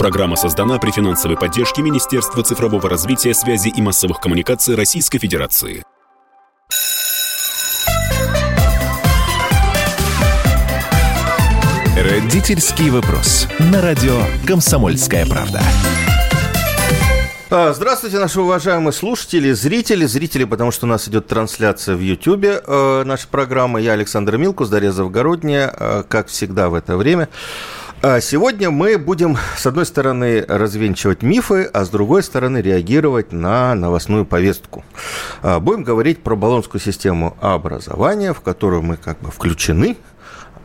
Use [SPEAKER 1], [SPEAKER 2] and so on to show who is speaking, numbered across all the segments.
[SPEAKER 1] Программа создана при финансовой поддержке Министерства цифрового развития, связи и массовых коммуникаций Российской Федерации.
[SPEAKER 2] Родительский вопрос. На радио «Комсомольская правда».
[SPEAKER 3] А, здравствуйте, наши уважаемые слушатели, зрители. Зрители, потому что у нас идет трансляция в Ютьюбе э, нашей программы. Я Александр Милкус, Дарья Завгородняя, э, как всегда в это время. А сегодня мы будем, с одной стороны, развенчивать мифы, а с другой стороны, реагировать на новостную повестку. А, будем говорить про баллонскую систему образования, в которую мы как бы включены,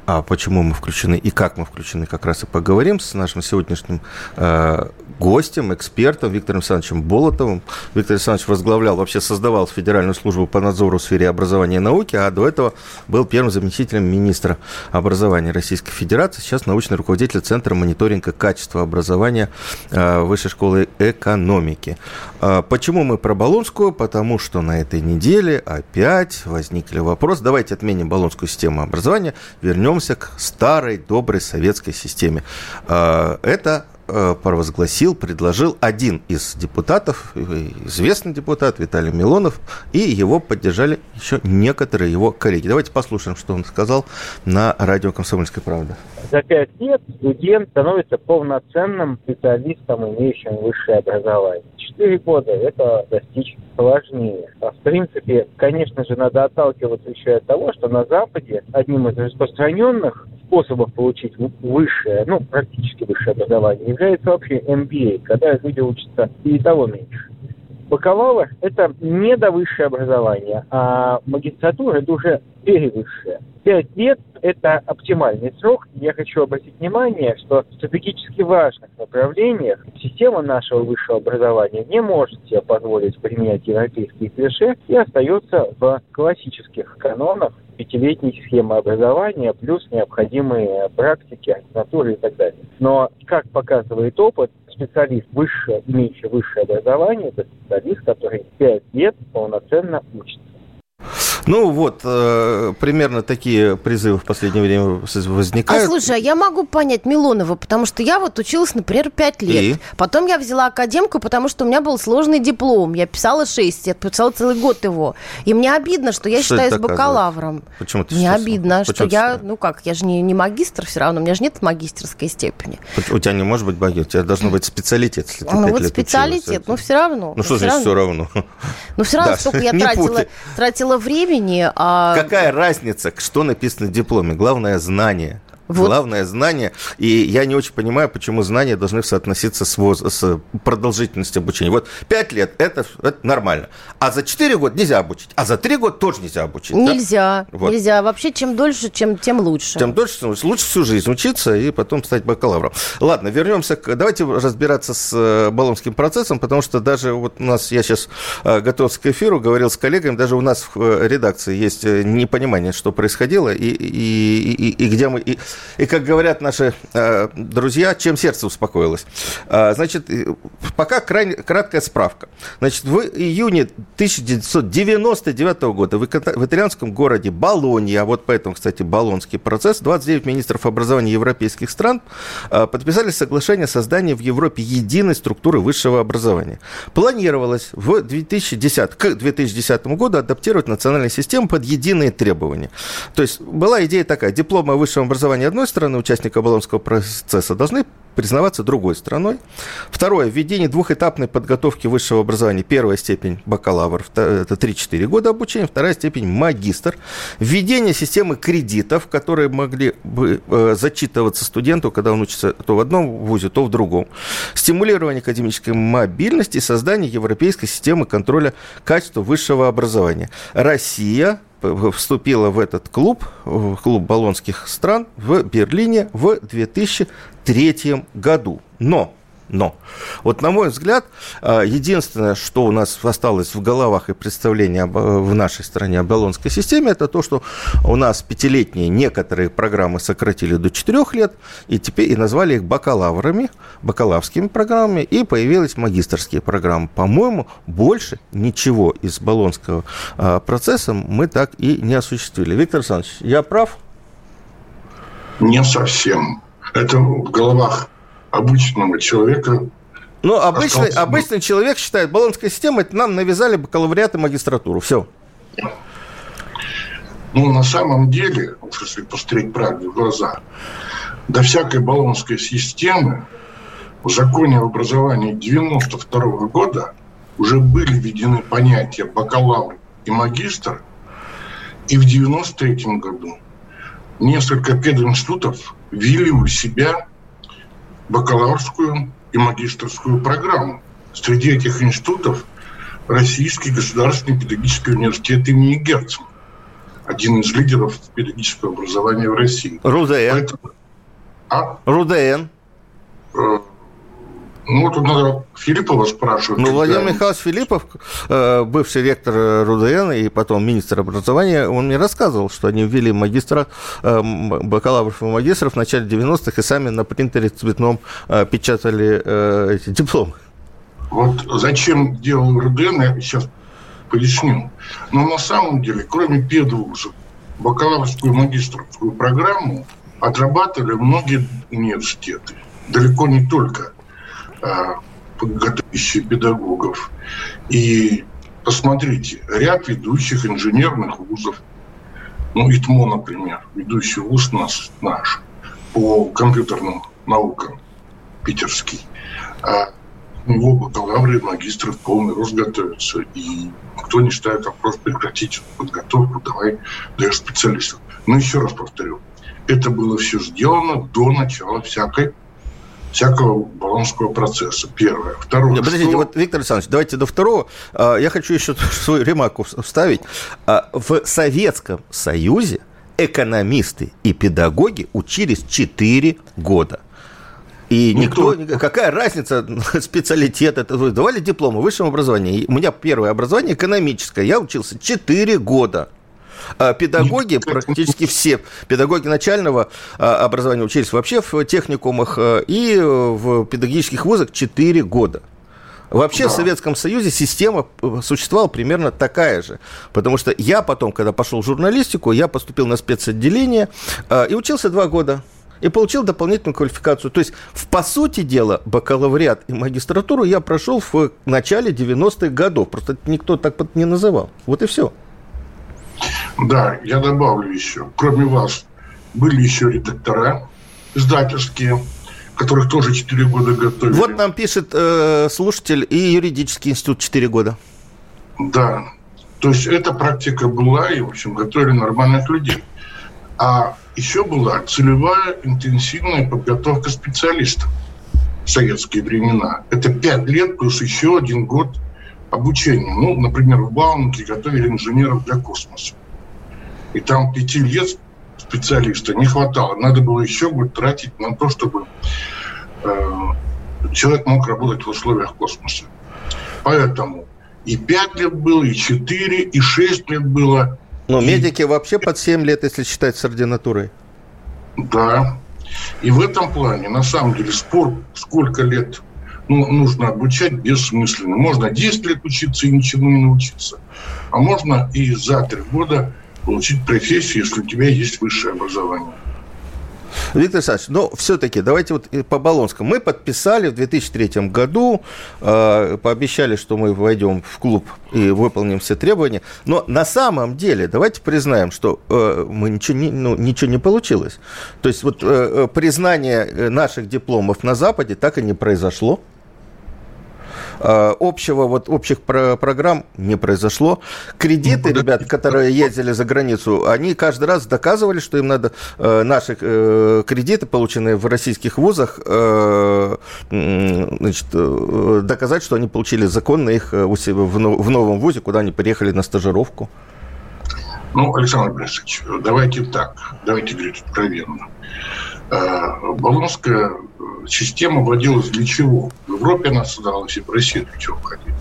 [SPEAKER 3] а почему мы включены и как мы включены, как раз и поговорим с нашим сегодняшним э, гостем, экспертом Виктором Александровичем Болотовым. Виктор Александрович возглавлял, вообще создавал Федеральную службу по надзору в сфере образования и науки, а до этого был первым заместителем министра образования Российской Федерации, сейчас научный руководитель Центра мониторинга качества образования э, Высшей школы экономики. Э, почему мы про Болонскую? Потому что на этой неделе опять возникли вопросы. Давайте отменим Болонскую систему образования, вернемся к старой доброй советской системе. Э, это провозгласил, предложил один из депутатов, известный депутат Виталий Милонов, и его поддержали еще некоторые его коллеги. Давайте послушаем, что он сказал на радио «Комсомольская правда».
[SPEAKER 4] За пять лет студент становится полноценным специалистом, имеющим высшее образование. Четыре года это достичь сложнее. А в принципе, конечно же, надо отталкиваться еще от того, что на Западе одним из распространенных способов получить высшее, ну, практически высшее образование, является вообще MBA, когда люди учатся и того меньше. Бакалавр – это не до высшее образование, а магистратура – это уже перевысшее. Пять лет – это оптимальный срок. Я хочу обратить внимание, что в стратегически важных направлениях система нашего высшего образования не может себе позволить применять европейские клише и остается в классических канонах пятилетней схемы образования, плюс необходимые практики, ассигнатуры и так далее. Но, как показывает опыт, специалист высшее, имеющий высшее образование, это специалист, который пять лет полноценно учится.
[SPEAKER 3] Ну вот, э, примерно такие призывы в последнее время возникают.
[SPEAKER 5] А слушай, а я могу понять Милонова, потому что я вот училась, например, 5 лет. И? Потом я взяла академку, потому что у меня был сложный диплом. Я писала 6, я писала целый год его. И мне обидно, что я что считаюсь бакалавром.
[SPEAKER 3] Почему ты
[SPEAKER 5] Мне обидно, Почему что я, ну как, я же не, не магистр все равно, у меня же нет магистрской степени.
[SPEAKER 3] У тебя не может быть магистр, у тебя должно быть специалитет, если ты
[SPEAKER 5] Ну вот специалитет, училась. ну все равно.
[SPEAKER 3] Ну что значит все равно?
[SPEAKER 5] Ну все равно, сколько я тратила, тратила времени,
[SPEAKER 3] а... Какая разница, что написано в дипломе? Главное знание. Вот. Главное знание. И я не очень понимаю, почему знания должны соотноситься с, воз... с продолжительностью обучения. Вот 5 лет это, это нормально. А за 4 года нельзя обучить. А за 3 года тоже нельзя обучить.
[SPEAKER 5] Нельзя. Да? Вот. Нельзя. Вообще, чем дольше, чем, тем лучше.
[SPEAKER 3] Тем дольше, тем лучше. Лучше всю жизнь учиться и потом стать бакалавром. Ладно, вернемся к... Давайте разбираться с э, Болонским процессом, потому что даже вот у нас, я сейчас э, готовился к эфиру, говорил с коллегами, даже у нас в э, редакции есть непонимание, что происходило и, и, и, и где мы... И, и, как говорят наши э, друзья, чем сердце успокоилось. Э, значит, пока крайне, краткая справка. Значит, в июне 1999 года в, итальянском городе Болонья, вот поэтому, кстати, Болонский процесс, 29 министров образования европейских стран э, подписали соглашение о создании в Европе единой структуры высшего образования. Планировалось в 2010, к 2010 году адаптировать национальную систему под единые требования. То есть была идея такая, дипломы о высшем образовании одной стороны, участника Болонского процесса должны признаваться другой страной. Второе. Введение двухэтапной подготовки высшего образования. Первая степень бакалавр, это 3-4 года обучения. Вторая степень магистр. Введение системы кредитов, которые могли бы э, зачитываться студенту, когда он учится то в одном вузе, то в другом. Стимулирование академической мобильности и создание европейской системы контроля качества высшего образования. Россия вступила в этот клуб, в клуб баллонских стран в Берлине в 2003 году. Но но, вот на мой взгляд, а, единственное, что у нас осталось в головах и представлении в нашей стране о баллонской системе, это то, что у нас пятилетние некоторые программы сократили до четырех лет, и теперь и назвали их бакалаврами, бакалаврскими программами, и появились магистрские программы. По-моему, больше ничего из баллонского а, процесса мы так и не осуществили. Виктор Александрович, я прав?
[SPEAKER 6] Не совсем. Это в головах обычного человека
[SPEAKER 3] ну, обычный, обычный человек считает, баллонская система, это нам навязали бакалавриат и магистратуру. Все.
[SPEAKER 6] Ну, на самом деле, если посмотреть правде в глаза, до всякой баллонской системы в законе об образовании 92 года уже были введены понятия бакалавр и магистр, и в 93 году несколько пединститутов ввели у себя бакалаврскую и магистрскую программу. Среди этих институтов Российский государственный педагогический университет имени Герцена один из лидеров педагогического образования в России.
[SPEAKER 3] РУДН. Поэтому... А? РУДН.
[SPEAKER 6] Э, ну, вот надо Филиппова спрашивать.
[SPEAKER 3] Ну, Владимир он... Михайлович Филиппов, э, бывший ректор РУДН и потом министр образования, он мне рассказывал, что они ввели магистра, э, бакалавров и магистров в начале 90-х и сами на принтере цветном печатали эти дипломы.
[SPEAKER 6] Вот зачем делал РУДН, я сейчас поясню. Но на самом деле, кроме педвузов, бакалаврскую и магистрскую программу отрабатывали многие университеты. Далеко не только подготовящие педагогов. И посмотрите, ряд ведущих инженерных вузов, ну, ИТМО, например, ведущий вуз наш, наш по компьютерным наукам, питерский, а него бакалавры и магистры в полный рост готовятся. И никто не ставит вопрос прекратить подготовку, давай даешь специалистов. Но еще раз повторю, это было все сделано до начала всякой всякого баллонского процесса. Первое. Второе. Нет,
[SPEAKER 3] подождите, что... вот, Виктор Александрович, давайте до второго. А, я хочу еще свою ремарку вставить. А, в Советском Союзе экономисты и педагоги учились 4 года. И ну, никто, кто... какая разница, специалитет, это давали дипломы в высшем образовании. У меня первое образование экономическое, я учился 4 года. А педагоги, практически все педагоги начального а, образования учились вообще в техникумах а, и в педагогических вузах 4 года. Вообще да. в Советском Союзе система э, существовала примерно такая же. Потому что я потом, когда пошел в журналистику, я поступил на спецотделение и учился два года и получил дополнительную квалификацию. То есть, в, по сути дела, бакалавриат и магистратуру я прошел в начале 90-х годов. Просто никто так не называл. Вот и все.
[SPEAKER 6] Да, я добавлю еще. Кроме вас, были еще редактора издательские, которых тоже 4 года готовили.
[SPEAKER 3] Вот нам пишет э, слушатель и юридический институт 4 года.
[SPEAKER 6] Да. То есть эта практика была, и, в общем, готовили нормальных людей. А еще была целевая интенсивная подготовка специалистов в советские времена. Это пять лет плюс еще один год обучения. Ну, например, в Бауманке готовили инженеров для космоса. И там пяти лет специалиста не хватало. Надо было еще год тратить на то, чтобы э, человек мог работать в условиях космоса. Поэтому и пять лет было, и четыре, и шесть лет было.
[SPEAKER 3] Но и... медики вообще под 7 лет, если считать с ординатурой.
[SPEAKER 6] Да. И в этом плане, на самом деле, спор, сколько лет ну, нужно обучать, бессмысленно. Можно 10 лет учиться и ничему не научиться. А можно и за три года получить профессию, если у тебя есть высшее образование.
[SPEAKER 3] Виктор Александрович, но все-таки давайте вот по Болонскому. Мы подписали в 2003 году, э, пообещали, что мы войдем в клуб и выполним все требования. Но на самом деле, давайте признаем, что э, мы ничего не, ну, ничего не получилось. То есть вот э, признание наших дипломов на Западе так и не произошло. Э, общего, вот общих про программ не произошло. Кредиты, ну, ребят, которые ездили за границу, они каждый раз доказывали, что им надо э, наши э, кредиты, полученные в российских вузах, значит, доказать, что они получили законно их у себя в новом вузе, куда они приехали на стажировку.
[SPEAKER 6] Ну, Александр Борисович, давайте так, давайте говорить откровенно. Болонская система вводилась для чего? В Европе она создавалась и в России для чего входила.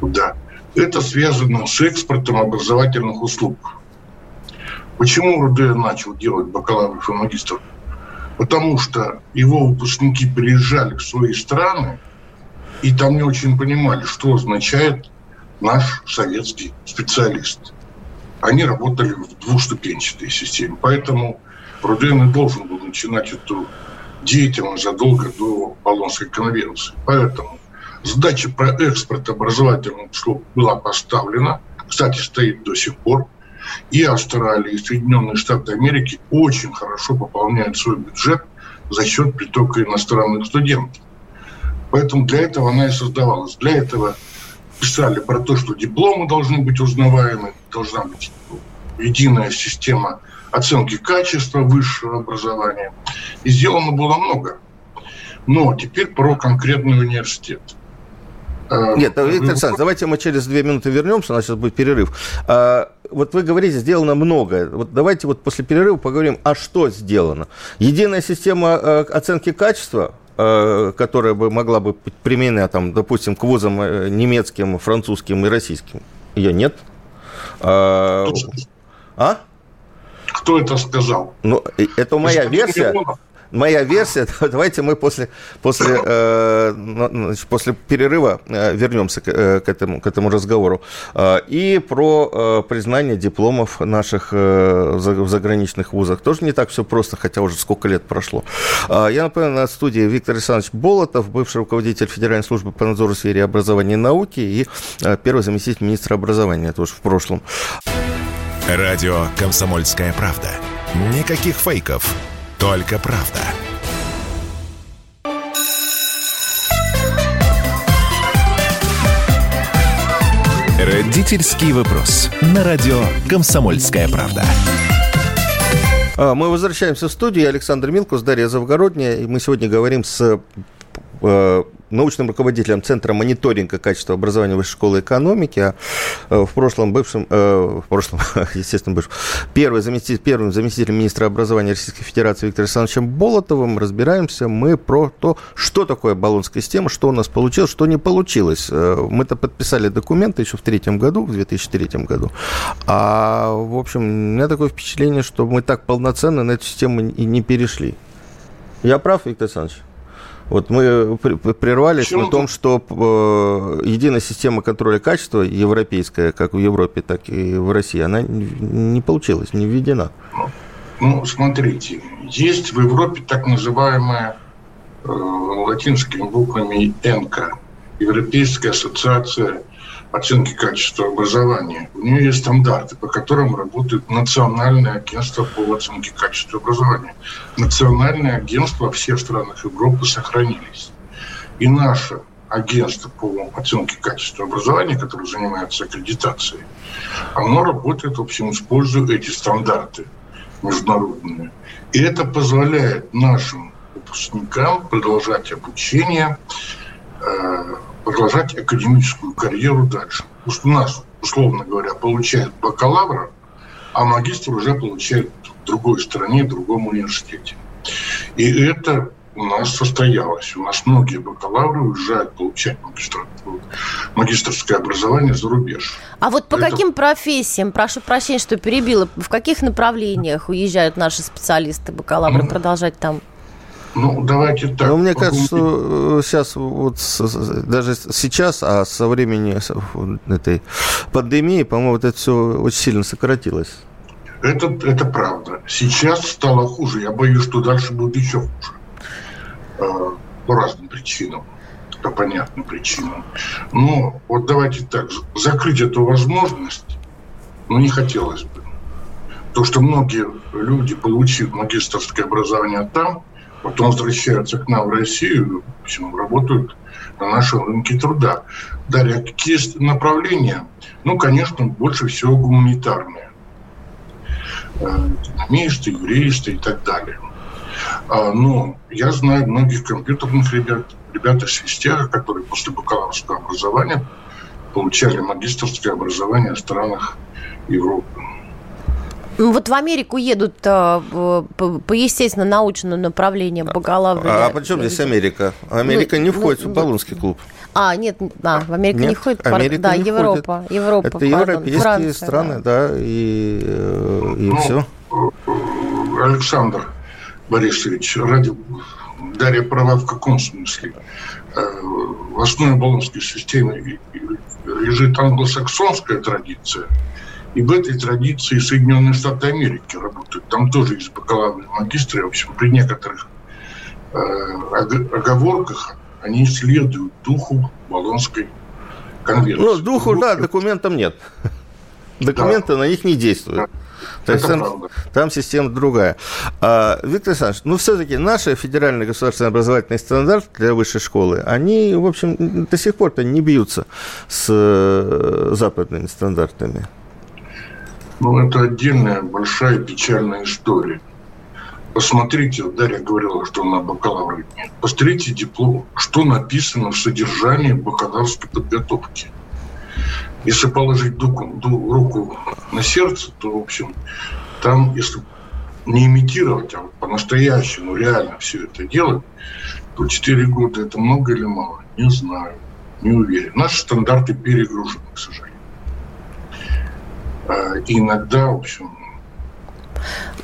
[SPEAKER 6] Да. Это связано с экспортом образовательных услуг. Почему РУД начал делать бакалавров и магистров? Потому что его выпускники приезжали в свои страны, и там не очень понимали, что означает наш советский специалист. Они работали в двухступенчатой системе. Поэтому Руден и должен был начинать эту деятельность задолго до Болонской конвенции. Поэтому задача про экспорт образовательных услуг была поставлена, кстати, стоит до сих пор. И Австралия, и Соединенные Штаты Америки очень хорошо пополняют свой бюджет за счет притока иностранных студентов. Поэтому для этого она и создавалась. Для этого писали про то, что дипломы должны быть узнаваемы, должна быть единая система оценки качества высшего образования. И сделано было много. Но теперь про конкретный университет.
[SPEAKER 3] А, Нет, Виктор Александрович, давайте мы через две минуты вернемся, у нас сейчас будет перерыв. А, вот вы говорите, сделано много. Вот давайте вот после перерыва поговорим, а что сделано. Единая система э, оценки качества, э, которая бы могла бы быть применена, там, допустим, к вузам э, немецким, французским и российским, ее нет.
[SPEAKER 6] А? Кто это сказал?
[SPEAKER 3] Ну, это моя версия. Моя версия, давайте мы после, после, э, после перерыва э, вернемся к, э, к, этому, к этому разговору. Э, и про признание дипломов наших в заграничных вузах. Тоже не так все просто, хотя уже сколько лет прошло. Я напоминаю, на студии Виктор Александрович Болотов, бывший руководитель Федеральной службы по надзору в сфере образования и науки и первый заместитель министра образования тоже в прошлом.
[SPEAKER 2] Радио «Комсомольская правда». Никаких фейков, только правда. Родительский вопрос. На радио «Комсомольская правда».
[SPEAKER 3] А, мы возвращаемся в студию. Александр Милкус, Дарья Завгородняя. И мы сегодня говорим с э, научным руководителем Центра мониторинга качества образования Высшей школы экономики, а э, в прошлом бывшем, э, в прошлом, естественно, бывшим, первый заместитель, первым заместителем министра образования Российской Федерации Виктором Александровичем Болотовым разбираемся мы про то, что такое баллонская система, что у нас получилось, что не получилось. Э, мы-то подписали документы еще в третьем году, в 2003 году, а, в общем, у меня такое впечатление, что мы так полноценно на эту систему и не перешли. Я прав, Виктор Александрович? Вот мы прервались Почему? на том, что э, единая система контроля качества европейская, как в Европе, так и в России, она не получилась, не введена.
[SPEAKER 6] Ну, смотрите, есть в Европе так называемая э, латинскими буквами ЭНКА, Европейская ассоциация оценки качества образования. У нее есть стандарты, по которым работает Национальное агентство по оценке качества образования. Национальные агентства во всех странах Европы сохранились. И наше агентство по оценке качества образования, которое занимается аккредитацией, оно работает, в общем, используя эти стандарты международные. И это позволяет нашим выпускникам продолжать обучение э, продолжать академическую карьеру дальше. Потому что у нас, условно говоря, получают бакалавра, а магистр уже получает в другой стране, в другом университете. И это у нас состоялось. У нас многие бакалавры уезжают получать магистр... магистрское образование за рубеж.
[SPEAKER 5] А вот по это... каким профессиям, прошу прощения, что перебила, в каких направлениях уезжают наши специалисты, бакалавры, ну, продолжать там?
[SPEAKER 6] Ну, давайте так.
[SPEAKER 3] Ну, мне кажется, что сейчас, вот даже сейчас, а со времени этой пандемии, по-моему, вот это все очень сильно сократилось.
[SPEAKER 6] Это, это правда. Сейчас стало хуже. Я боюсь, что дальше будет еще хуже. Э, по разным причинам. По понятным причинам. Но вот давайте так. Закрыть эту возможность, ну, не хотелось бы. То, что многие люди, получив магистрское образование там, потом возвращаются к нам в Россию, в общем, работают на нашем рынке труда. Далее, какие направления? Ну, конечно, больше всего гуманитарные. Э, экономисты, юристы и так далее. А, но я знаю многих компьютерных ребят, ребят из Физтеха, которые после бакалаврского образования получали магистрское образование в странах Европы.
[SPEAKER 5] Вот в Америку едут а, по, по естественно научному направлению бакалавра.
[SPEAKER 3] А, а при чем здесь Америка? Америка ну, не входит ну, в Болонский клуб.
[SPEAKER 5] А, нет, а, в Америку нет, не входит. Америка да, не Европа, входит. Европа.
[SPEAKER 3] Это европейские Франция, страны, да, да и, э, и ну, все.
[SPEAKER 6] Александр Борисович, ради Дарья права в каком смысле? Э, в основе Болонской системы лежит англосаксонская традиция – и в этой традиции Соединенные Штаты Америки работают. Там тоже есть бакалавры магистры. В общем, при некоторых оговорках они следуют духу Болонской конвенции.
[SPEAKER 3] Ну, духу, да, документам нет. Документы да. на них не действуют. То есть там, там система другая. А, Виктор Александрович, ну все-таки наши федеральные государственные образовательные стандарты для высшей школы, они, в общем, до сих пор-то не бьются с э, западными стандартами.
[SPEAKER 6] Ну, это отдельная большая печальная история. Посмотрите, Дарья говорила, что на бакалавре нет. Посмотрите диплом, что написано в содержании бакалаврской подготовки. Если положить руку, руку на сердце, то, в общем, там, если не имитировать, а по-настоящему реально все это делать, то 4 года это много или мало? Не знаю, не уверен. Наши стандарты перегружены, к сожалению. А, и иногда, в общем,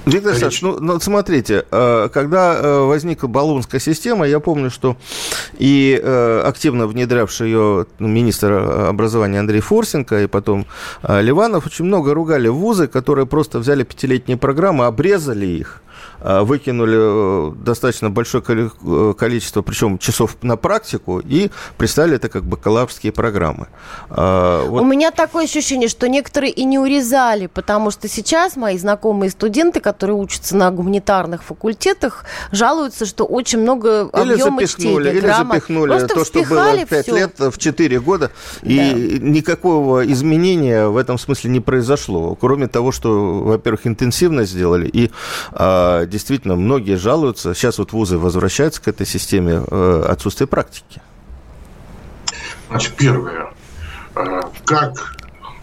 [SPEAKER 3] Виктор Александрович, ну, ну смотрите, э, когда э, возникла баллонская система, я помню, что и э, активно внедрявший ее министр образования Андрей Форсенко, и потом Ливанов очень много ругали вузы, которые просто взяли пятилетние программы, обрезали их, выкинули э, достаточно большое э, количество, причем часов на практику, и представили это как бакалаврские программы.
[SPEAKER 5] Вот. У меня такое ощущение, что некоторые и не урезали, потому что сейчас мои знакомые студенты, которые учатся на гуманитарных факультетах, жалуются, что очень много
[SPEAKER 3] или объема чтения. Или запихнули Просто то, что было 5 все. лет в 4 года, да. и никакого изменения в этом смысле не произошло. Кроме того, что, во-первых, интенсивно сделали, и а, действительно многие жалуются, сейчас вот вузы возвращаются к этой системе, э, отсутствие практики.
[SPEAKER 6] Значит, первое. Э, как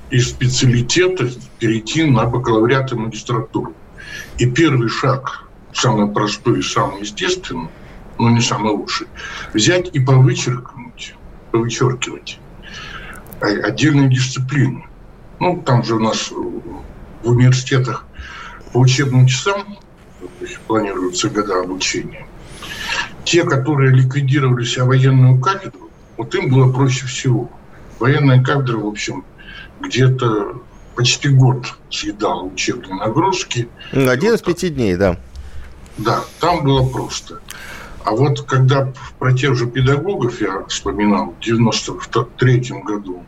[SPEAKER 6] из специалитета перейти на бакалавриат и магистратуру? И первый шаг, самый простой и самый естественный, но не самый лучший, взять и повычеркнуть, повычеркивать отдельные дисциплины. Ну, там же у нас в университетах по учебным часам планируются года обучения. Те, которые ликвидировали себя военную кафедру, вот им было проще всего. Военная кафедра, в общем, где-то почти год съедала учебные нагрузки.
[SPEAKER 3] Один из пяти дней, да.
[SPEAKER 6] Да, там было просто. А вот когда про тех же педагогов я вспоминал в 93 году,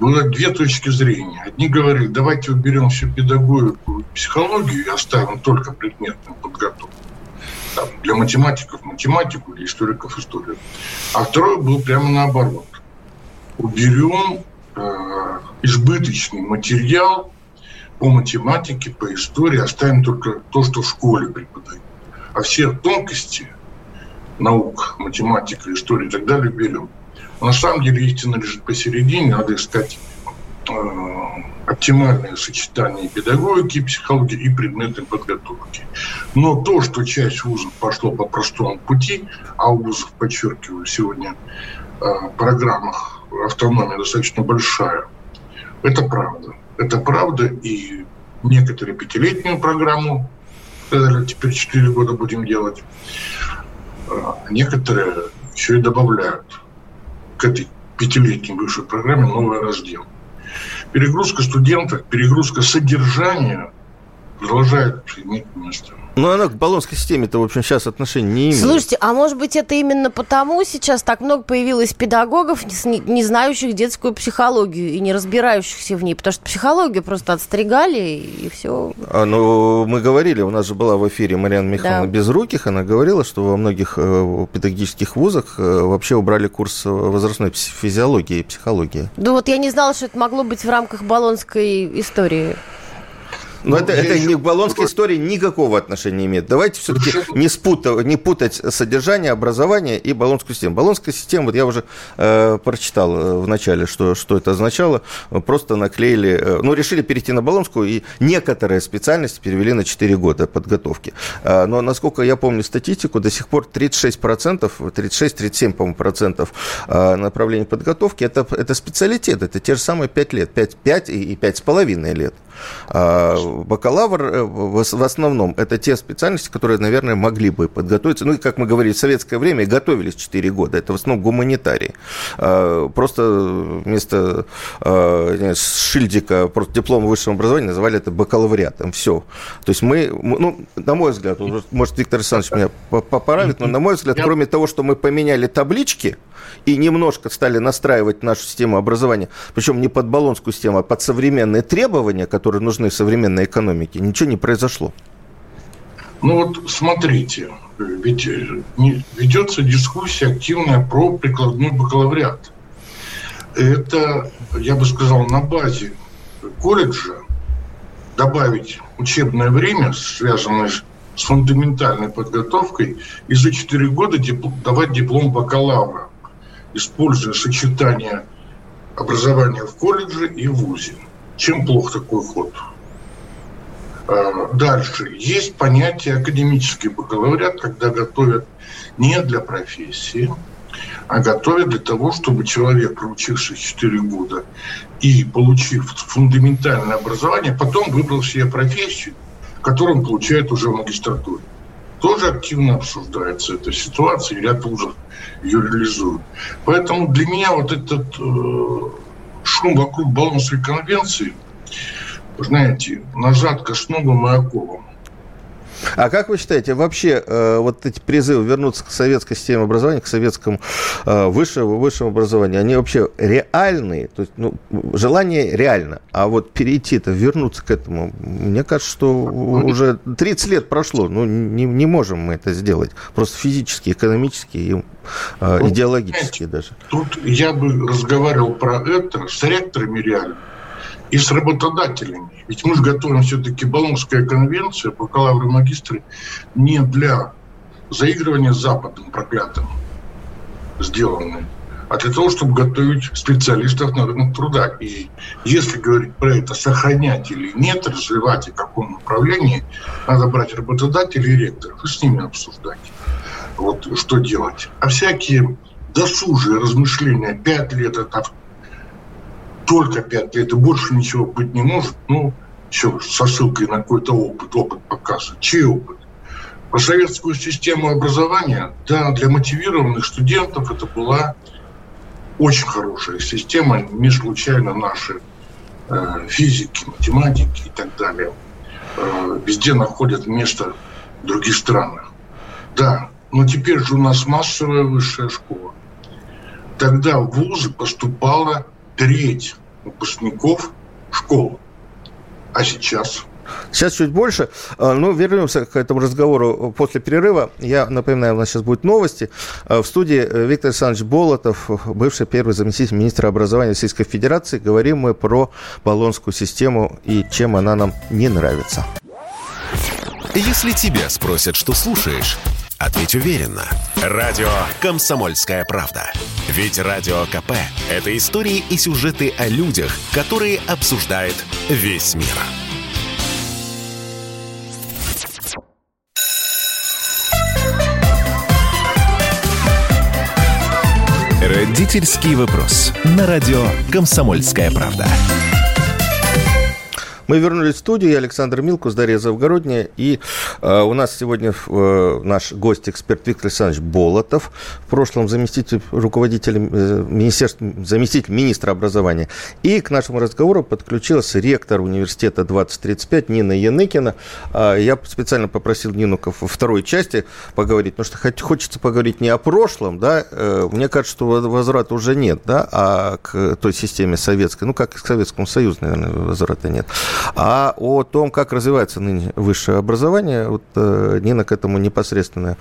[SPEAKER 6] было две точки зрения. Одни говорили, давайте уберем всю педагогику и психологию и оставим только предметную подготовку. Там, для математиков математику, для историков историю. А второй был прямо наоборот. Уберем э, избыточный материал по математике, по истории, оставим только то, что в школе преподают. А все тонкости наук, математика, история и так далее берем. На самом деле истина лежит посередине, надо искать э, оптимальное сочетание педагогики, психологии и предметной подготовки. Но то, что часть вузов пошло по простому пути, а вузов, подчеркиваю, сегодня э, программах автономия достаточно большая, это правда. Это правда, и некоторые пятилетнюю программу, сказали, теперь 4 года будем делать, а некоторые еще и добавляют к этой пятилетней бывшей программе новый раздел. Перегрузка студентов, перегрузка содержания продолжает иметь место.
[SPEAKER 3] Но она к баллонской системе-то, в общем, сейчас отношения не имеет.
[SPEAKER 5] Слушайте, а может быть это именно потому сейчас так много появилось педагогов, не, не знающих детскую психологию и не разбирающихся в ней? Потому что психологию просто отстригали и все.
[SPEAKER 3] А, ну, мы говорили, у нас же была в эфире Марьяна Михайловна да. Безруких, она говорила, что во многих э, педагогических вузах э, вообще убрали курс возрастной физиологии и психологии.
[SPEAKER 5] Да вот я не знала, что это могло быть в рамках баллонской истории.
[SPEAKER 3] Но ну, это, это еще... к баллонской истории никакого отношения не имеет. Давайте все-таки не, спутать, не путать содержание, образование и баллонскую систему. Баллонская система, вот я уже э, прочитал э, в начале, что, что это означало. Просто наклеили, э, ну, решили перейти на баллонскую, и некоторые специальности перевели на 4 года подготовки. Э, но, насколько я помню статистику, до сих пор 36%, 36-37, по-моему, процентов э, направлений подготовки это, это специалитет, это те же самые 5 лет, 5, 5 и 5,5 лет. А бакалавр э, в основном это те специальности, которые, наверное, могли бы подготовиться. Ну, и, как мы говорили, в советское время готовились 4 года. Это в основном гуманитарии. А, просто вместо а, шильдика, просто диплома высшего образования называли это бакалавриатом. Все. То есть мы, ну, на мой взгляд, может, Виктор Александрович меня поправит, но, на мой взгляд, кроме того, что мы поменяли таблички и немножко стали настраивать нашу систему образования, причем не под баллонскую систему, а под современные требования, которые нужны современной экономике, ничего не произошло.
[SPEAKER 6] Ну вот смотрите, ведь э, ведется дискуссия активная про прикладной бакалавриат. Это, я бы сказал, на базе колледжа добавить учебное время, связанное с фундаментальной подготовкой, и за 4 года давать диплом бакалавра, используя сочетание образования в колледже и в ВУЗе. Чем плох такой ход? А, дальше. Есть понятие академический бакалавриат, когда готовят не для профессии, а готовят для того, чтобы человек, проучившись 4 года и получив фундаментальное образование, потом выбрал себе профессию, которую он получает уже в магистратуре. Тоже активно обсуждается эта ситуация, и ряд вузов ее реализуют. Поэтому для меня вот этот э, шум вокруг Болонской конвенции – знаете, назад к основам и оковам.
[SPEAKER 3] А как вы считаете, вообще э, вот эти призывы вернуться к советской системе образования, к советскому э, высшему, высшему образованию, они вообще реальные? То есть, ну, желание реально, а вот перейти-то, вернуться к этому, мне кажется, что ну, уже 30 лет прошло, ну, не, не можем мы это сделать. Просто физически, экономически и э, ну, идеологически даже.
[SPEAKER 6] Тут я бы разговаривал про это с ректорами реально и с работодателями. Ведь мы же готовим все-таки Болонская конвенция, бакалавры и магистры, не для заигрывания с Западом проклятым сделанным, а для того, чтобы готовить специалистов на рынок труда. И если говорить про это, сохранять или нет, развивать и в каком направлении, надо брать работодателей и ректоров и с ними обсуждать, вот что делать. А всякие досужие размышления, пять лет это только пять лет и больше ничего быть не может, ну, еще со ссылкой на какой-то опыт, опыт показывает. Чей опыт? Про советскую систему образования, да, для мотивированных студентов это была очень хорошая система, не случайно наши э, физики, математики и так далее э, везде находят место в других странах. Да, но теперь же у нас массовая высшая школа. Тогда в вузы поступала треть выпускников школ. А сейчас
[SPEAKER 3] Сейчас чуть больше. А, ну, вернемся к этому разговору после перерыва. Я напоминаю, у нас сейчас будут новости. А, в студии э, Виктор Александрович Болотов, бывший первый заместитель министра образования Российской Федерации. Говорим мы про баллонскую систему и чем она нам не нравится.
[SPEAKER 2] Если тебя спросят, что слушаешь, Ответь уверенно. Радио «Комсомольская правда». Ведь Радио КП – это истории и сюжеты о людях, которые обсуждает весь мир. Родительский вопрос. На радио «Комсомольская правда».
[SPEAKER 3] Мы вернулись в студию. Я Александр Милкус, Дарья Завгородняя. И э, у нас сегодня э, наш гость-эксперт Виктор Александрович Болотов. В прошлом заместитель руководителя э, министерства, заместитель министра образования. И к нашему разговору подключилась ректор университета 2035 Нина Яныкина. Э, я специально попросил Нину во второй части поговорить, потому что хочется поговорить не о прошлом, да, э, мне кажется, что возврата уже нет, да, а к той системе советской, ну, как к Советскому Союзу, наверное, возврата нет. А о том, как развивается ныне высшее образование, вот э, Нина к этому непосредственное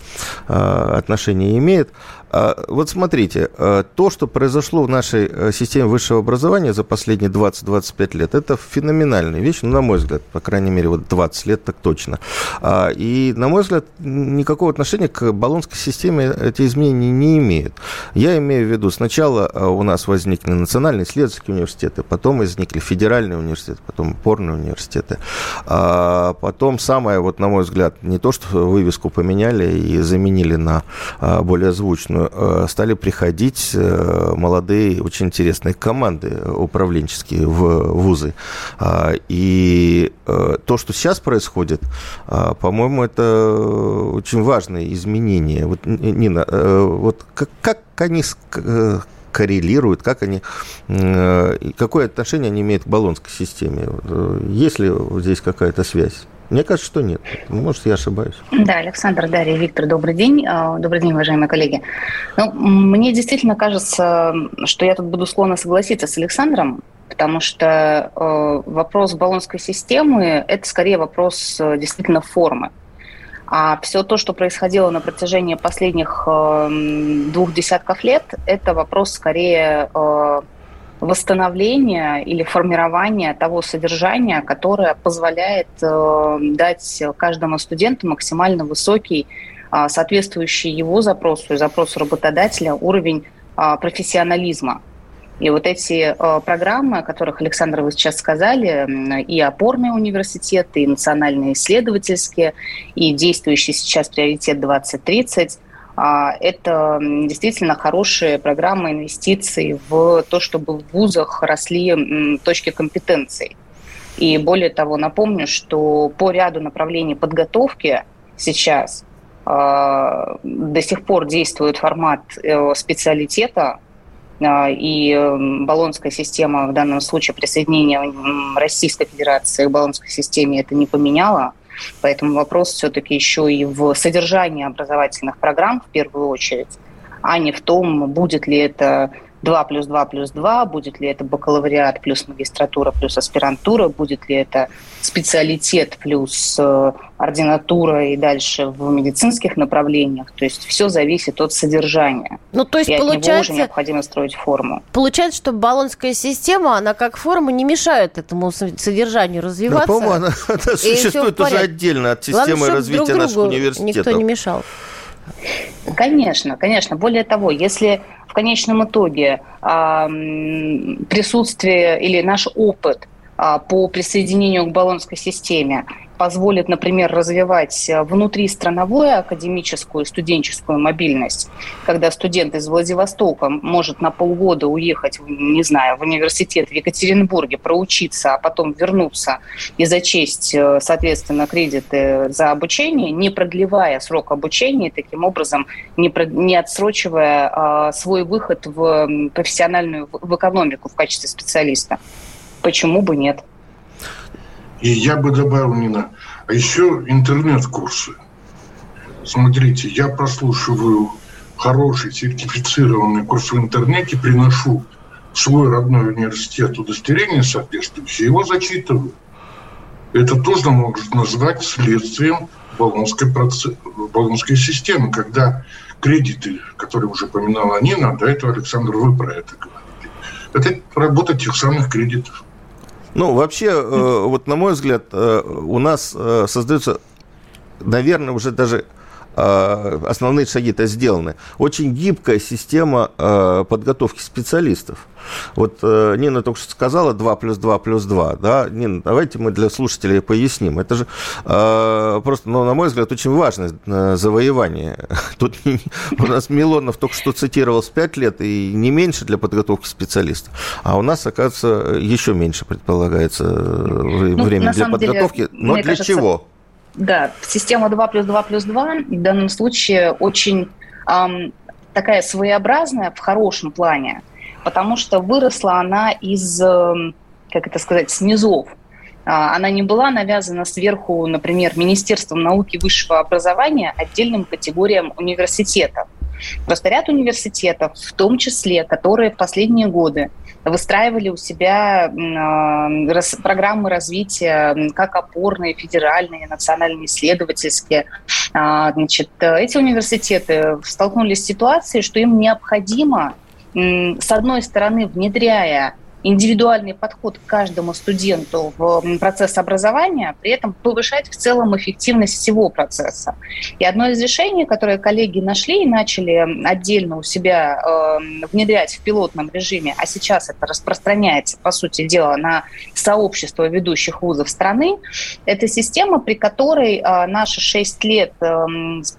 [SPEAKER 3] э, отношение имеет. А, вот смотрите, э, то, что произошло в нашей э, системе высшего образования за последние 20-25 лет, это феноменальная вещь, ну, на мой взгляд, по крайней мере, вот 20 лет так точно. А, и, на мой взгляд, никакого отношения к баллонской системе эти изменения не имеют. Я имею в виду, сначала у нас возникли национальные исследовательские университеты, потом возникли федеральные университеты, потом федеральные университеты. А потом самое, вот на мой взгляд, не то, что вывеску поменяли и заменили на а, более звучную, а, стали приходить а, молодые, очень интересные команды управленческие в вузы. А, и а, то, что сейчас происходит, а, по-моему, это очень важные изменения. Вот, Нина, вот как, как они коррелируют, как они, э, какое отношение они имеют к баллонской системе? Есть ли здесь какая-то связь? Мне кажется, что нет. Может, я ошибаюсь.
[SPEAKER 7] Да, Александр, Дарья, Виктор, добрый день. А, добрый день, уважаемые коллеги. Ну, мне действительно кажется, что я тут буду склонна согласиться с Александром, потому что э, вопрос баллонской системы – это скорее вопрос э, действительно формы. А все то, что происходило на протяжении последних э, двух десятков лет, это вопрос скорее восстановления или формирования того содержания, которое позволяет э, дать каждому студенту максимально высокий, э, соответствующий его запросу и запросу работодателя уровень э, профессионализма. И вот эти э, программы, о которых, Александр, вы сейчас сказали, и опорные университеты, и национальные исследовательские, и действующий сейчас приоритет 2030, э, это действительно хорошие программы инвестиций в то, чтобы в вузах росли точки компетенций. И более того, напомню, что по ряду направлений подготовки сейчас э, до сих пор действует формат э, специалитета, а, и баллонская система в данном случае присоединения Российской Федерации к баллонской системе это не поменяла. Поэтому вопрос все-таки еще и в содержании образовательных программ в первую очередь, а не в том, будет ли это 2 плюс 2 плюс 2, будет ли это бакалавриат плюс магистратура плюс аспирантура, будет ли это специалитет плюс э, ординатура и дальше в медицинских направлениях. То есть все зависит от содержания.
[SPEAKER 5] Ну, то есть
[SPEAKER 7] и
[SPEAKER 5] получается...
[SPEAKER 7] от него уже необходимо строить форму.
[SPEAKER 5] Получается, что баллонская система, она как форма не мешает этому содержанию развиваться. Да,
[SPEAKER 3] по-моему, она, она существует уже отдельно от системы Главное, развития друг наших университетов.
[SPEAKER 5] Никто не мешал.
[SPEAKER 7] Конечно, конечно. Более того, если в конечном итоге э, присутствие или наш опыт э, по присоединению к баллонской системе позволит, например, развивать э, внутристрановую академическую студенческую мобильность, когда студент из Владивостока может на полгода уехать, не знаю, в университет в Екатеринбурге, проучиться, а потом вернуться и зачесть, э, соответственно, кредиты за обучение, не продлевая срок обучения, таким образом не, про, не отсрочивая а, свой выход в профессиональную, в экономику в качестве специалиста. Почему бы нет?
[SPEAKER 6] И я бы добавил, Нина, а еще интернет-курсы. Смотрите, я прослушиваю хороший сертифицированный курс в интернете, приношу в свой родной университет удостоверение соответствующее, его зачитываю. Это тоже можно назвать следствием Болонской, процесс... Болонской системы, когда кредиты, которые уже поминала Нина, до этого, Александр, вы про это говорили. Это работа тех самых кредитов.
[SPEAKER 3] Ну, вообще, э, вот на мой взгляд, э, у нас э, создается, наверное, уже даже основные шаги-то сделаны. Очень гибкая система подготовки специалистов. Вот Нина только что сказала 2 плюс 2 плюс 2. Да? Нина, давайте мы для слушателей поясним. Это же просто, ну, на мой взгляд, очень важное завоевание. Тут у нас Милонов только что цитировал с 5 лет и не меньше для подготовки специалистов. А у нас, оказывается, еще меньше предполагается ну, времени для подготовки. Деле, Но для кажется, чего?
[SPEAKER 7] Да, система 2 плюс 2 плюс 2 в данном случае очень эм, такая своеобразная в хорошем плане, потому что выросла она из, э, как это сказать, снизов. А, она не была навязана сверху, например, Министерством науки и высшего образования отдельным категориям университетов. Просто ряд университетов, в том числе, которые в последние годы выстраивали у себя э, программы развития как опорные, федеральные, национальные, исследовательские. Э, значит, эти университеты столкнулись с ситуацией, что им необходимо, э, с одной стороны, внедряя индивидуальный подход к каждому студенту в процесс образования, при этом повышать в целом эффективность всего процесса. И одно из решений, которое коллеги нашли и начали отдельно у себя э, внедрять в пилотном режиме, а сейчас это распространяется, по сути дела, на сообщество ведущих вузов страны, это система, при которой э, наши 6 лет э,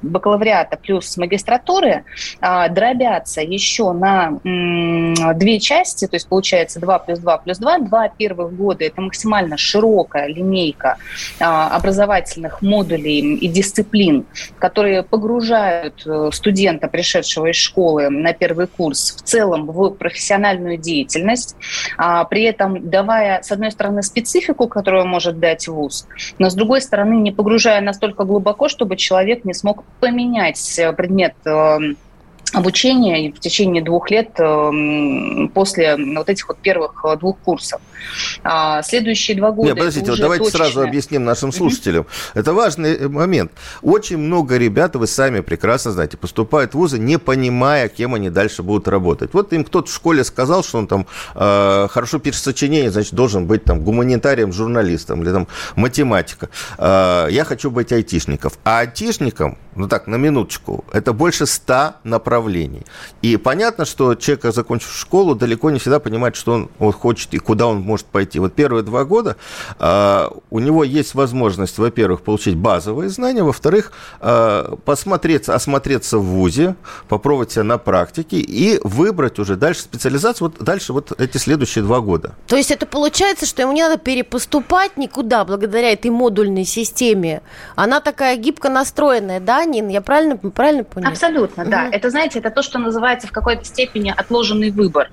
[SPEAKER 7] бакалавриата плюс магистратуры э, дробятся еще на э, две части, то есть получается 2 плюс 2 плюс 2. Два первых года – это максимально широкая линейка а, образовательных модулей и дисциплин, которые погружают э, студента, пришедшего из школы на первый курс, в целом в профессиональную деятельность, а, при этом давая, с одной стороны, специфику, которую может дать вуз, но с другой стороны, не погружая настолько глубоко, чтобы человек не смог поменять э, предмет обучения в течение двух лет эм, после вот этих вот первых э, двух курсов. А следующие два года...
[SPEAKER 3] Нет, подождите, вот давайте точечное. сразу объясним нашим слушателям. Mm-hmm. Это важный э, момент. Очень много ребят, вы сами прекрасно знаете, поступают в вузы, не понимая, кем они дальше будут работать. Вот им кто-то в школе сказал, что он там э, хорошо пишет сочинение, значит, должен быть там гуманитарием, журналистом или там математика. Э, я хочу быть айтишником. А айтишником, ну так, на минуточку, это больше ста направлений. И понятно, что человек, закончив школу, далеко не всегда понимает, что он, он хочет и куда он может пойти. Вот первые два года э, у него есть возможность, во-первых, получить базовые знания, во-вторых, э, посмотреться, осмотреться в ВУЗе, попробовать себя на практике и выбрать уже дальше специализацию, вот дальше вот эти следующие два года.
[SPEAKER 5] То есть это получается, что ему не надо перепоступать никуда благодаря этой модульной системе. Она такая гибко настроенная, да, Нин? Я правильно, правильно поняла?
[SPEAKER 7] Абсолютно, угу. да. Это, знаете, это то, что называется в какой-то степени отложенный выбор.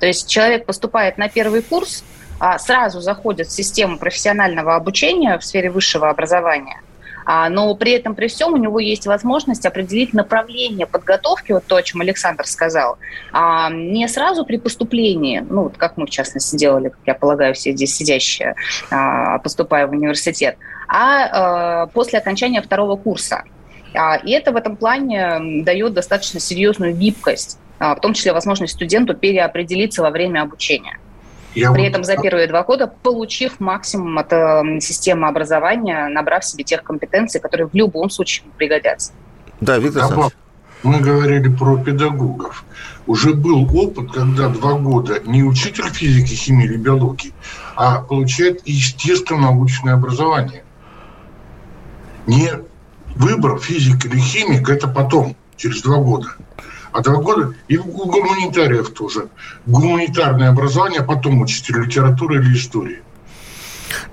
[SPEAKER 7] То есть человек поступает на первый курс, а сразу заходит в систему профессионального обучения в сфере высшего образования, а, но при этом, при всем, у него есть возможность определить направление подготовки, вот то, о чем Александр сказал, а не сразу при поступлении, ну, вот как мы, в частности, делали, как я полагаю, все здесь сидящие, поступая в университет, а после окончания второго курса. И это в этом плане дает достаточно серьезную гибкость а, в том числе возможность студенту переопределиться во время обучения. Я При вот... этом за первые два года получив максимум от э, системы образования, набрав себе тех компетенций, которые в любом случае пригодятся.
[SPEAKER 3] Да, Виктор Александрович.
[SPEAKER 6] Мы говорили про педагогов. Уже был опыт, когда два года не учитель физики, химии или биологии, а получает естественно-научное образование. Не выбор физик или химик – это потом, через два года а два года, и у гуманитариев тоже. Гуманитарное образование, а потом учитель литературы или истории.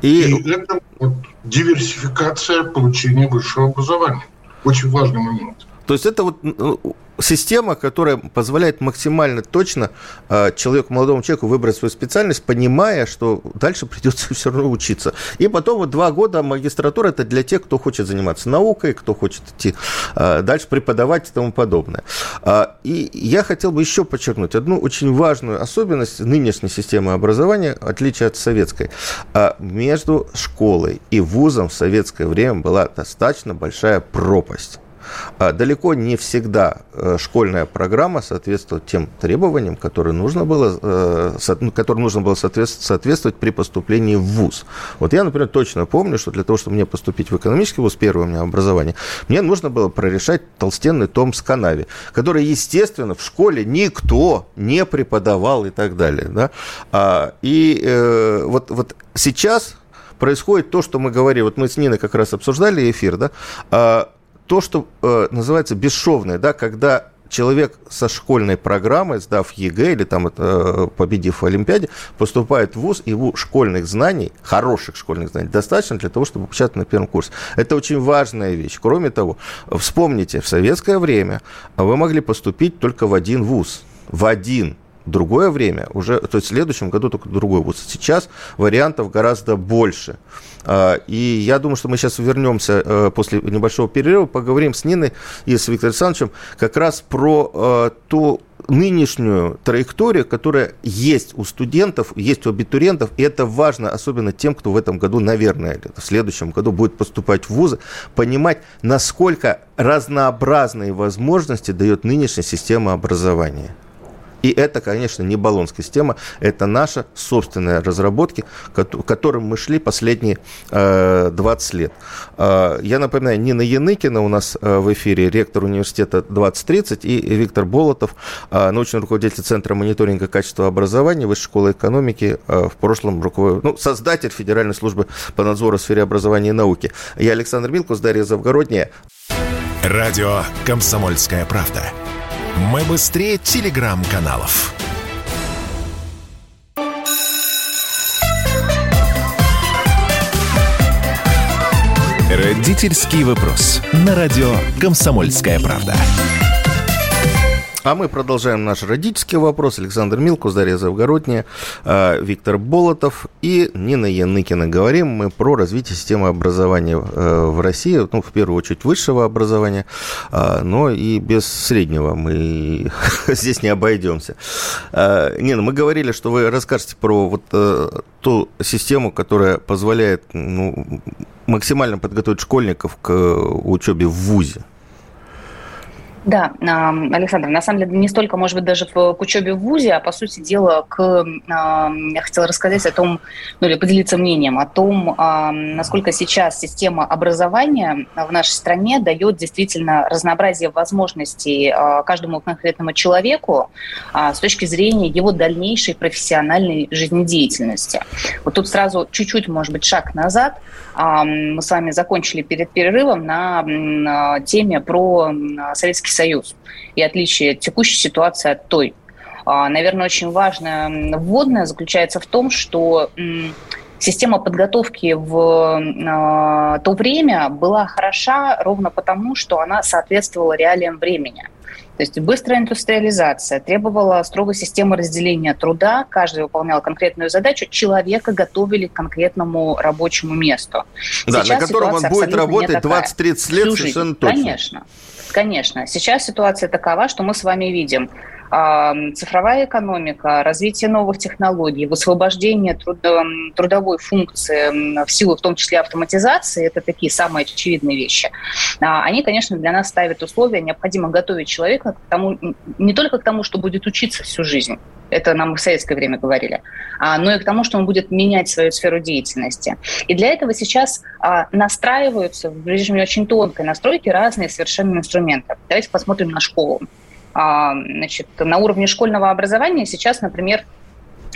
[SPEAKER 6] И, и это вот диверсификация получения высшего образования. Очень важный момент.
[SPEAKER 3] То есть это вот ну, система, которая позволяет максимально точно э, человеку, молодому человеку выбрать свою специальность, понимая, что дальше придется все равно учиться. И потом вот два года магистратура это для тех, кто хочет заниматься наукой, кто хочет идти э, дальше преподавать и тому подобное. Э, и я хотел бы еще подчеркнуть одну очень важную особенность нынешней системы образования, отличие от советской. Между школой и вузом в советское время была достаточно большая пропасть. А далеко не всегда э, школьная программа соответствует тем требованиям, которые нужно было, э, ну, которым нужно было соответствовать при поступлении в ВУЗ. Вот я, например, точно помню, что для того, чтобы мне поступить в экономический ВУЗ, первое у меня образование, мне нужно было прорешать толстенный том с канави, который, естественно, в школе никто не преподавал и так далее. Да? А, и э, вот, вот сейчас происходит то, что мы говорим, вот мы с Ниной как раз обсуждали эфир, да, а, то, что э, называется бесшовное, да, когда человек со школьной программой, сдав ЕГЭ или там э, победив в Олимпиаде, поступает в ВУЗ, его школьных знаний, хороших школьных знаний, достаточно для того, чтобы обучаться на первом курсе. Это очень важная вещь. Кроме того, вспомните, в советское время вы могли поступить только в один ВУЗ. В один другое время, уже, то есть в следующем году только другой вуз. Сейчас вариантов гораздо больше. А, и я думаю, что мы сейчас вернемся э, после небольшого перерыва, поговорим с Ниной и с Виктором Александровичем как раз про э, ту нынешнюю траекторию, которая есть у студентов, есть у абитуриентов, и это важно, особенно тем, кто в этом году, наверное, в следующем году будет поступать в вузы, понимать, насколько разнообразные возможности дает нынешняя система образования. И это, конечно, не баллонская система, это наша собственная разработки, к которым мы шли последние э, 20 лет. Э, я напоминаю, Нина Яныкина у нас э, в эфире, ректор университета 2030, и Виктор Болотов, э, научный руководитель Центра мониторинга качества образования Высшей школы экономики, э, в прошлом руководитель, ну, создатель Федеральной службы по надзору в сфере образования и науки. Я Александр Милкус, Дарья Завгородняя.
[SPEAKER 2] Радио «Комсомольская правда». Мы быстрее телеграм-каналов. Родительский вопрос. На радио «Комсомольская правда».
[SPEAKER 3] А мы продолжаем наш родительский вопрос. Александр Милкус, Дарья Завгородняя, а, Виктор Болотов и Нина Яныкина. Говорим мы про развитие системы образования э, в России, ну, в первую очередь, высшего образования, а, но и без среднего мы здесь не обойдемся. А, Нина, мы говорили, что вы расскажете про вот э, ту систему, которая позволяет ну, максимально подготовить школьников к учебе в ВУЗе.
[SPEAKER 7] Да, Александр, на самом деле не столько, может быть, даже к учебе в ВУЗе, а по сути дела, к, я хотела рассказать о том, ну или поделиться мнением о том, насколько сейчас система образования в нашей стране дает действительно разнообразие возможностей а, каждому конкретному человеку а, с точки зрения его дальнейшей профессиональной жизнедеятельности. Вот тут сразу чуть-чуть, может быть, шаг назад. Мы с вами закончили перед перерывом на теме про Советский Союз и отличие текущей ситуации от той. А, наверное, очень важное вводное заключается в том, что система подготовки в а, то время была хороша ровно потому, что она соответствовала реалиям времени. То есть быстрая индустриализация требовала строгой системы разделения труда, каждый выполнял конкретную задачу, человека готовили к конкретному рабочему месту.
[SPEAKER 3] Да, Сейчас на котором он будет работать 20-30 лет совершенно точно.
[SPEAKER 7] Конечно. Конечно. Сейчас ситуация такова, что мы с вами видим цифровая экономика, развитие новых технологий, высвобождение трудовой функции в силу в том числе автоматизации, это такие самые очевидные вещи, а, они, конечно, для нас ставят условия, необходимо готовить человека к тому, не только к тому, что будет учиться всю жизнь, это нам в советское время говорили, а, но и к тому, что он будет менять свою сферу деятельности. И для этого сейчас а, настраиваются в режиме очень тонкой настройки разные совершенно инструменты. Давайте посмотрим на школу. А, значит, на уровне школьного образования сейчас, например,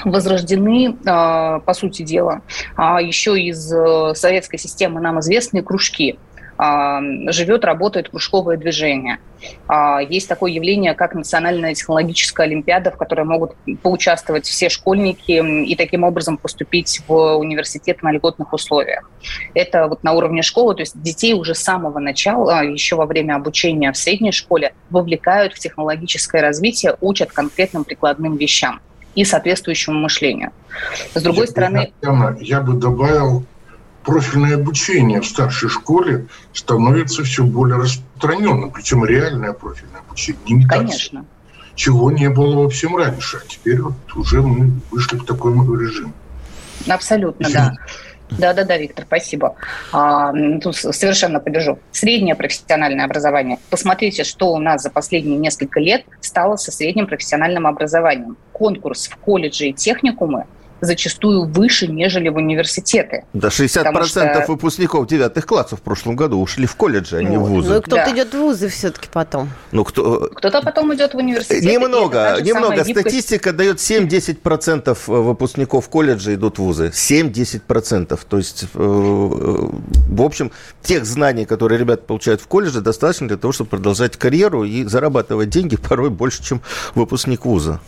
[SPEAKER 7] возрождены, по сути дела, еще из э, советской системы нам известные кружки – а, живет, работает кружковое движение. А, есть такое явление, как Национальная технологическая олимпиада, в которой могут поучаствовать все школьники и таким образом поступить в университет на льготных условиях. Это вот на уровне школы, то есть детей уже с самого начала, еще во время обучения в средней школе, вовлекают в технологическое развитие, учат конкретным прикладным вещам и соответствующему мышлению. С другой
[SPEAKER 6] я,
[SPEAKER 7] стороны...
[SPEAKER 6] Я бы добавил профильное обучение в старшей школе становится все более распространенным, причем реальное профильное обучение, не имитация.
[SPEAKER 7] Конечно.
[SPEAKER 6] Чего не было вовсе раньше, а теперь вот уже мы вышли к такому режиму.
[SPEAKER 7] Абсолютно, да. Да-да-да, Виктор, спасибо. А, тут совершенно поддержу. Среднее профессиональное образование. Посмотрите, что у нас за последние несколько лет стало со средним профессиональным образованием. Конкурс в колледже и техникумы зачастую выше, нежели в университеты.
[SPEAKER 3] Да, 60% что... выпускников девятых классов в прошлом году ушли в колледжи, а не в вузы.
[SPEAKER 5] Ну, кто-то да. идет в вузы все-таки потом.
[SPEAKER 3] Ну, кто...
[SPEAKER 7] Кто-то потом идет в университет.
[SPEAKER 3] Немного, немного. Статистика дает 7-10% выпускников колледжа идут в вузы. 7-10%. То есть, э, в общем, тех знаний, которые ребята получают в колледже, достаточно для того, чтобы продолжать карьеру и зарабатывать деньги порой больше, чем выпускник вуза.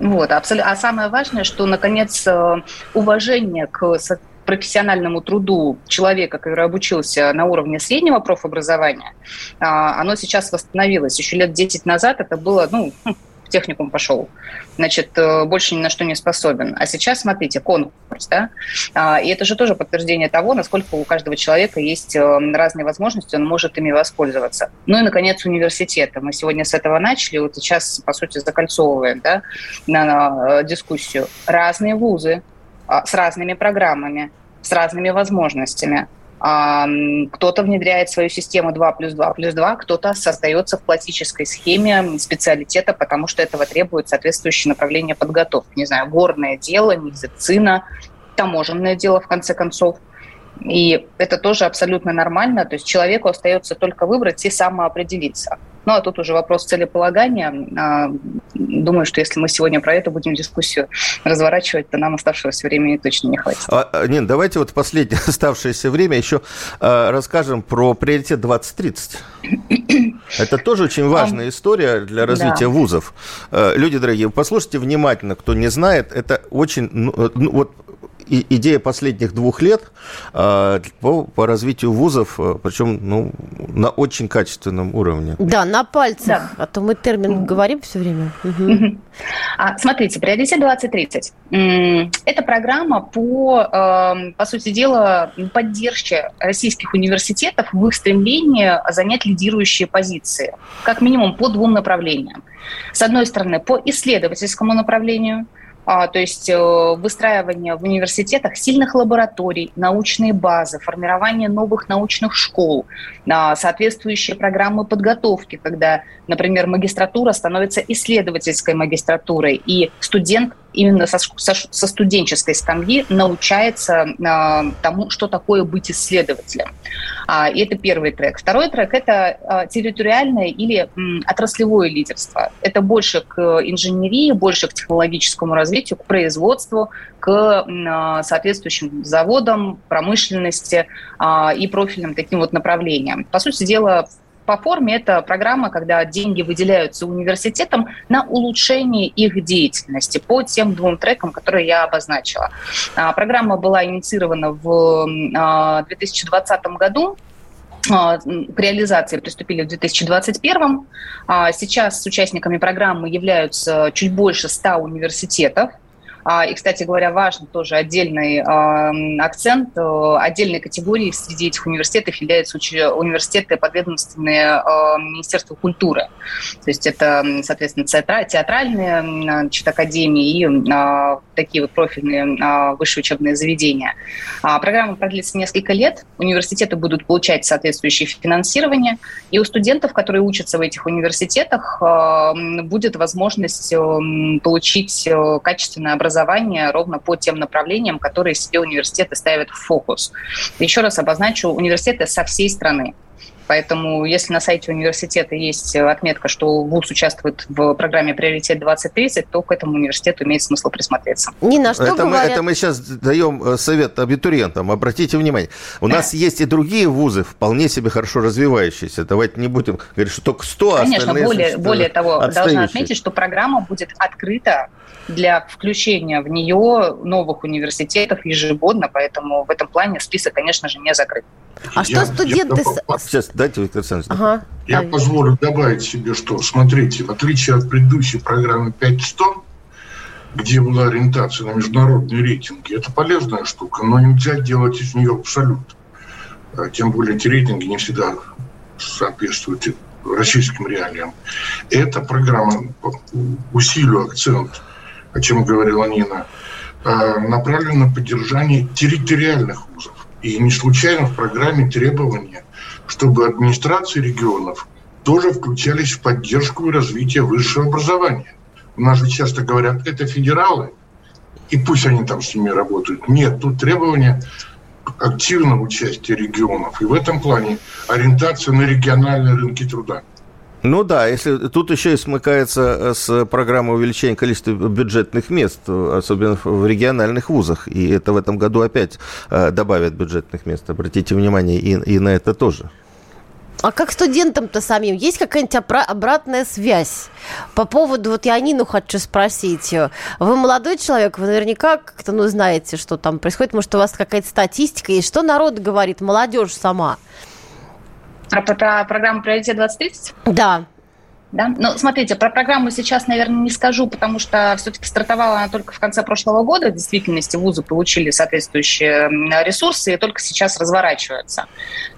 [SPEAKER 7] Вот, абсолютно. А самое важное, что, наконец, э, уважение к профессиональному труду человека, который обучился на уровне среднего профобразования, а, оно сейчас восстановилось. Еще лет 10 назад это было, ну, хм, техникум пошел, значит, э, больше ни на что не способен. А сейчас, смотрите, конкурс, да, а, и это же тоже подтверждение того, насколько у каждого человека есть э, разные возможности, он может ими воспользоваться. Ну и, наконец, университеты. Мы сегодня с этого начали, вот сейчас, по сути, закольцовываем, да, на, э, дискуссию. Разные вузы а, с разными программами, с разными возможностями. Кто-то внедряет свою систему 2 плюс 2 плюс 2, кто-то создается в классической схеме специалитета, потому что этого требует соответствующее направление подготовки. Не знаю, горное дело, медицина, таможенное дело, в конце концов. И это тоже абсолютно нормально. То есть человеку остается только выбрать и самоопределиться. Ну, а тут уже вопрос целеполагания. А, думаю, что если мы сегодня про это будем дискуссию разворачивать, то нам оставшегося времени точно не хватит.
[SPEAKER 3] А, а нет, давайте вот последнее оставшееся время еще а, расскажем про приоритет 2030. Это тоже очень важная история для развития да. вузов. А, люди дорогие, послушайте внимательно, кто не знает, это очень, ну, ну идея последних двух лет э, по, по развитию вузов, э, причем ну, на очень качественном уровне.
[SPEAKER 5] Да, на пальцах, да. а то мы термин говорим все время. Угу.
[SPEAKER 7] А, смотрите, приоритет 2030. Это программа по, эм, по сути дела, поддержке российских университетов в их стремлении занять лидирующие позиции, как минимум по двум направлениям. С одной стороны, по исследовательскому направлению – а, то есть э, выстраивание в университетах сильных лабораторий, научные базы, формирование новых научных школ, а, соответствующие программы подготовки, когда, например, магистратура становится исследовательской магистратурой, и студент именно со, со, со студенческой скамьи научается а, тому, что такое быть исследователем. А, и это первый трек. Второй трек – это а, территориальное или м, отраслевое лидерство. Это больше к инженерии, больше к технологическому развитию, к производству, к а, соответствующим заводам, промышленности а, и профильным таким вот направлениям. По сути дела, по форме это программа, когда деньги выделяются университетам на улучшение их деятельности по тем двум трекам, которые я обозначила. А, программа была инициирована в 2020 а, году к реализации приступили в 2021. Сейчас с участниками программы являются чуть больше 100 университетов. А, и, кстати говоря, важен тоже отдельный акцент. Э, отдельной категорией среди этих университетов являются университеты, подведомственные Министерству культуры. То есть это, соответственно, театральные значит, академии и а, такие вот профильные а, высшие учебные заведения. Программа продлится несколько лет. Университеты будут получать соответствующее финансирование. И у студентов, которые учатся в этих университетах, будет возможность получить э, качественное образование образования ровно по тем направлениям, которые себе университеты ставят в фокус. Еще раз обозначу, университеты со всей страны. Поэтому если на сайте университета есть отметка, что ВУЗ участвует в программе «Приоритет 2030», то к этому университету имеет смысл присмотреться.
[SPEAKER 3] Нина, что это, говорят... мы, это мы сейчас даем э, совет абитуриентам. Обратите внимание, у нас есть и другие вузы, вполне себе хорошо развивающиеся. Давайте не будем говорить, что только 100,
[SPEAKER 7] а Конечно, более, более того, должна отметить, что программа будет открыта для включения в нее новых университетов ежегодно, поэтому в этом плане список, конечно же, не закрыт.
[SPEAKER 5] А я, что студенты... Я,
[SPEAKER 3] Сейчас, дайте, Виктор Александрович. Ага.
[SPEAKER 6] Я позволю добавить себе, что, смотрите, в отличие от предыдущей программы 5100, где была ориентация на международные рейтинги, это полезная штука, но нельзя делать из нее абсолют. А тем более эти рейтинги не всегда соответствуют российским реалиям. Эта программа, усилию акцент о чем говорила Нина, э, направлен на поддержание территориальных вузов. И не случайно в программе требования, чтобы администрации регионов тоже включались в поддержку и развитие высшего образования. У нас же часто говорят, это федералы, и пусть они там с ними работают. Нет, тут требования активного участия регионов. И в этом плане ориентация на региональные рынки труда.
[SPEAKER 3] Ну да, если тут еще и смыкается э, с программой увеличения количества бюджетных мест, особенно в региональных вузах, и это в этом году опять э, добавят бюджетных мест. Обратите внимание и, и на это тоже.
[SPEAKER 5] А как студентам-то самим? Есть какая-нибудь обратная связь? По поводу, вот я Нину хочу спросить. Вы молодой человек, вы наверняка как-то, ну, знаете, что там происходит. Может, у вас какая-то статистика есть? Что народ говорит, молодежь сама?
[SPEAKER 7] Про, про программу «Приоритет 2030»?
[SPEAKER 5] Да.
[SPEAKER 7] Да? Ну, смотрите, про программу сейчас, наверное, не скажу, потому что все-таки стартовала она только в конце прошлого года. В действительности вузы получили соответствующие ресурсы и только сейчас разворачиваются.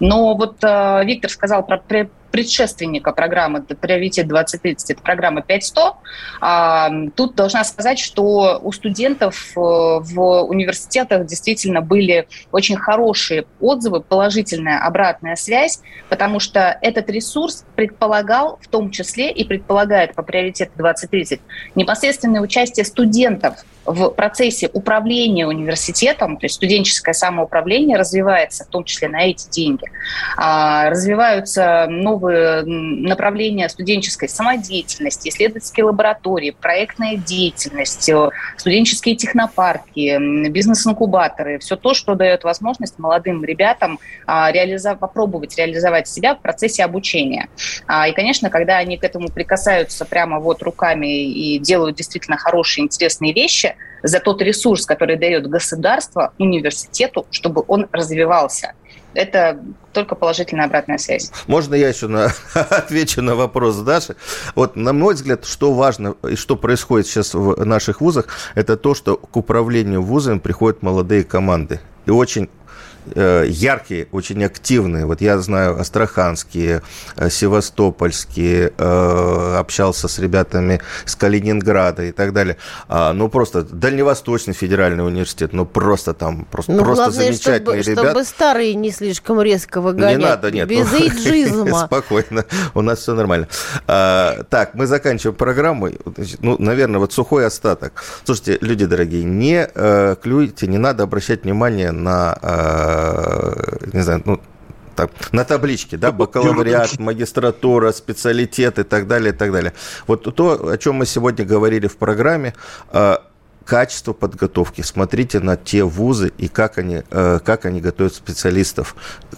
[SPEAKER 7] Но вот э, Виктор сказал про предшественника программы «Приоритет 2030», это программа 5100. А, тут должна сказать, что у студентов э, в университетах действительно были очень хорошие отзывы, положительная обратная связь, потому что этот ресурс предполагал в том числе и предполагает по приоритету 2030 непосредственное участие студентов в процессе управления университетом, то есть студенческое самоуправление развивается, в том числе на эти деньги. А, развиваются новые направления студенческой самодеятельности, исследовательские лаборатории, проектная деятельность, э, студенческие технопарки, бизнес-инкубаторы, все то, что дает возможность молодым ребятам а, реализов... попробовать реализовать себя в процессе обучения. А, и, конечно, когда они к этому прикасаются прямо вот руками и делают действительно хорошие, интересные вещи, за тот ресурс, который дает государство университету, чтобы он развивался. Это только положительная обратная связь.
[SPEAKER 3] Можно я еще на, отвечу на вопрос Даши? Вот, на мой взгляд, что важно и что происходит сейчас в наших вузах, это то, что к управлению вузами приходят молодые команды. И очень яркие, очень активные. Вот я знаю астраханские, э, севастопольские, э, общался с ребятами с Калининграда и так далее. А, ну, просто Дальневосточный федеральный университет, ну, просто там, просто, ну, просто главное, замечательные
[SPEAKER 5] чтобы,
[SPEAKER 3] ребята.
[SPEAKER 5] чтобы старые не слишком резко выгонять.
[SPEAKER 3] Не надо, нет.
[SPEAKER 5] Без эйджизма.
[SPEAKER 3] Спокойно, у нас все нормально. А, так, мы заканчиваем программу. Ну, наверное, вот сухой остаток. Слушайте, люди дорогие, не клюйте, не надо обращать внимание на Э, не знаю, ну, так, на табличке, да, бакалавриат, магистратура, специалитет и так далее, и так далее. Вот то, о чем мы сегодня говорили в программе, э, качество подготовки. Смотрите на те вузы и как они, э, как они готовят специалистов.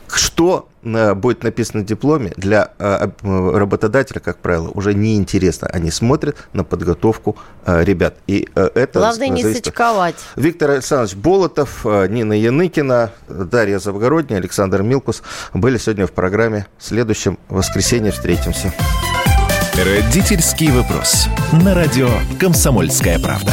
[SPEAKER 3] Что э, будет написано в дипломе, для э, работодателя, как правило, уже не интересно. Они смотрят на подготовку ребят. И это
[SPEAKER 5] Главное не сочковать.
[SPEAKER 3] Виктор Александрович Болотов, Нина Яныкина, Дарья Завгородняя, Александр Милкус были сегодня в программе. В следующем воскресенье встретимся.
[SPEAKER 2] Родительский вопрос. На радио «Комсомольская правда».